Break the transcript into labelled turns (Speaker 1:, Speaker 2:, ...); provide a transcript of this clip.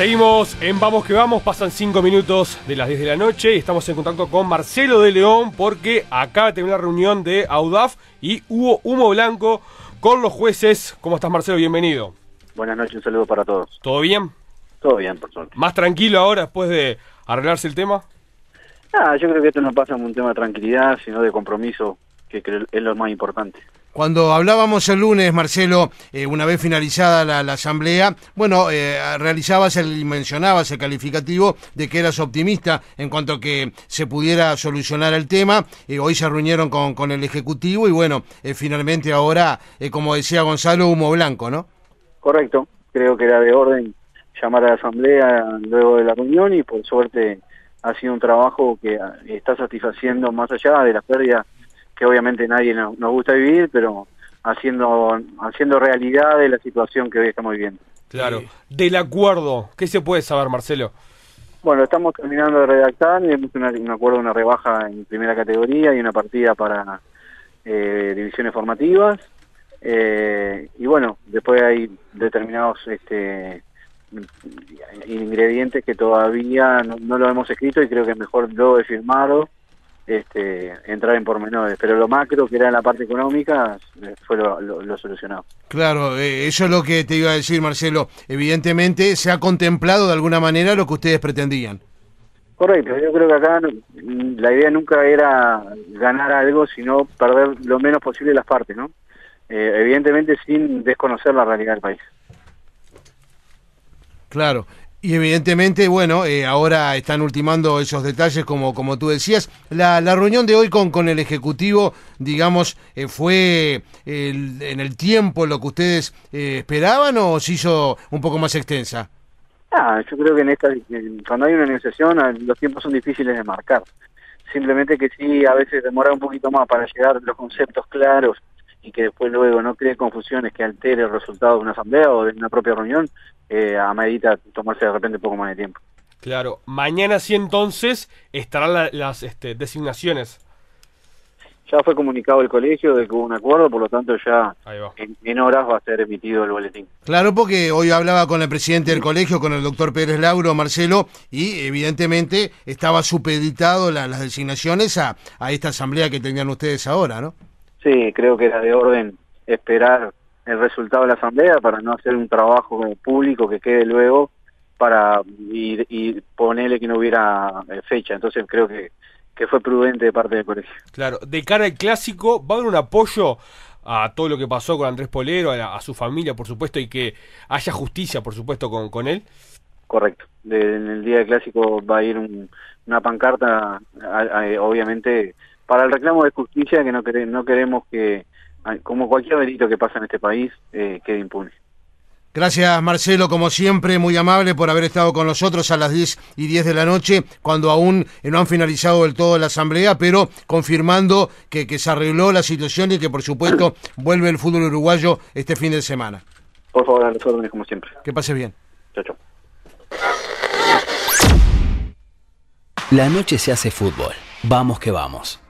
Speaker 1: Seguimos en Vamos que Vamos, pasan 5 minutos de las 10 de la noche y estamos en contacto con Marcelo de León porque acaba de tener una reunión de AUDAF y hubo humo blanco con los jueces. ¿Cómo estás Marcelo? Bienvenido.
Speaker 2: Buenas noches, un saludo para todos.
Speaker 1: ¿Todo bien?
Speaker 2: Todo bien, por suerte.
Speaker 1: ¿Más tranquilo ahora después de arreglarse el tema?
Speaker 2: Ah, yo creo que esto no pasa en un tema de tranquilidad, sino de compromiso, que es lo más importante.
Speaker 3: Cuando hablábamos el lunes, Marcelo, eh, una vez finalizada la, asamblea, bueno, eh, realizabas el, mencionabas el calificativo de que eras optimista en cuanto a que se pudiera solucionar el tema. Eh, hoy se reunieron con, con, el Ejecutivo y bueno, eh, finalmente ahora, como decía Gonzalo, humo blanco, ¿no?
Speaker 2: Correcto, creo que era de orden llamar a la asamblea luego de la reunión y por suerte ha sido un trabajo que está satisfaciendo más allá de la pérdida que obviamente nadie nos, gusta vivir, pero haciendo haciendo realidad de la situación que hoy estamos viviendo.
Speaker 1: Claro. Del acuerdo, ¿qué se puede saber, Marcelo?
Speaker 2: Bueno, estamos terminando de redactar, hemos un acuerdo, una rebaja en primera categoría y una partida para eh, divisiones formativas. Eh, y bueno, después hay determinados este, ingredientes que todavía no, no, lo hemos escrito y creo que es mejor lo he firmado este, entrar en pormenores, pero lo macro, que era la parte económica, eh, fue lo, solucionado.
Speaker 3: Claro, eh, eso es lo que te iba a decir, Marcelo. Evidentemente, ¿se ha contemplado de alguna manera lo que ustedes pretendían?
Speaker 2: Correcto, yo creo que acá la idea nunca era ganar algo, sino perder lo menos posible las partes, ¿no? Eh, evidentemente sin desconocer la realidad del país.
Speaker 3: Claro, y evidentemente, bueno, eh, ahora están ultimando esos detalles, como, como tú decías. La, la reunión de hoy con, con el Ejecutivo, digamos, eh, ¿fue en el tiempo lo que ustedes eh, esperaban o se hizo un poco más extensa?
Speaker 2: Ah, yo creo que en esta, cuando hay una negociación, ah, los tiempos son difíciles de marcar. Simplemente que sí, a veces demora un poquito más para llegar los conceptos claros y que después luego no cree confusiones que altere el resultado de una asamblea o de una propia reunión, eh, medida tomarse de repente un poco más de tiempo.
Speaker 1: Claro, mañana sí entonces estarán las este, designaciones.
Speaker 2: Ya fue comunicado el colegio de que hubo un acuerdo, por lo tanto ya en, horas va a ser emitido el boletín.
Speaker 3: Claro, porque hoy hablaba con el presidente del colegio, con el doctor Pérez Lauro, Marcelo, y evidentemente estaba supeditado las designaciones a, a esta asamblea que tenían ustedes ahora, ¿no?
Speaker 2: Sí, creo que era de orden esperar el resultado de la asamblea para no hacer un trabajo público que quede luego para y, ponerle que no hubiera eh, fecha. Entonces creo que, que fue prudente de parte del colegio.
Speaker 1: Claro, de cara al clásico, ¿va a haber un apoyo a todo lo que pasó con Andrés Polero, a, su familia, por supuesto, y que haya justicia, por supuesto, con, con él?
Speaker 2: Correcto. en el día del clásico va a ir una pancarta, obviamente, para el reclamo de justicia que no, no queremos que, como cualquier delito que pasa en este país, eh, quede impune.
Speaker 3: Gracias Marcelo, como siempre, muy amable por haber estado con nosotros a las 10 y 10 de la noche, cuando aún no han finalizado del todo la asamblea, pero confirmando que, que se arregló la situación y que por supuesto vuelve el fútbol uruguayo este fin de semana.
Speaker 2: Por favor, a los órdenes como siempre.
Speaker 3: Que pase bien.
Speaker 2: Chao, chao.
Speaker 4: La noche se hace fútbol. Vamos que vamos.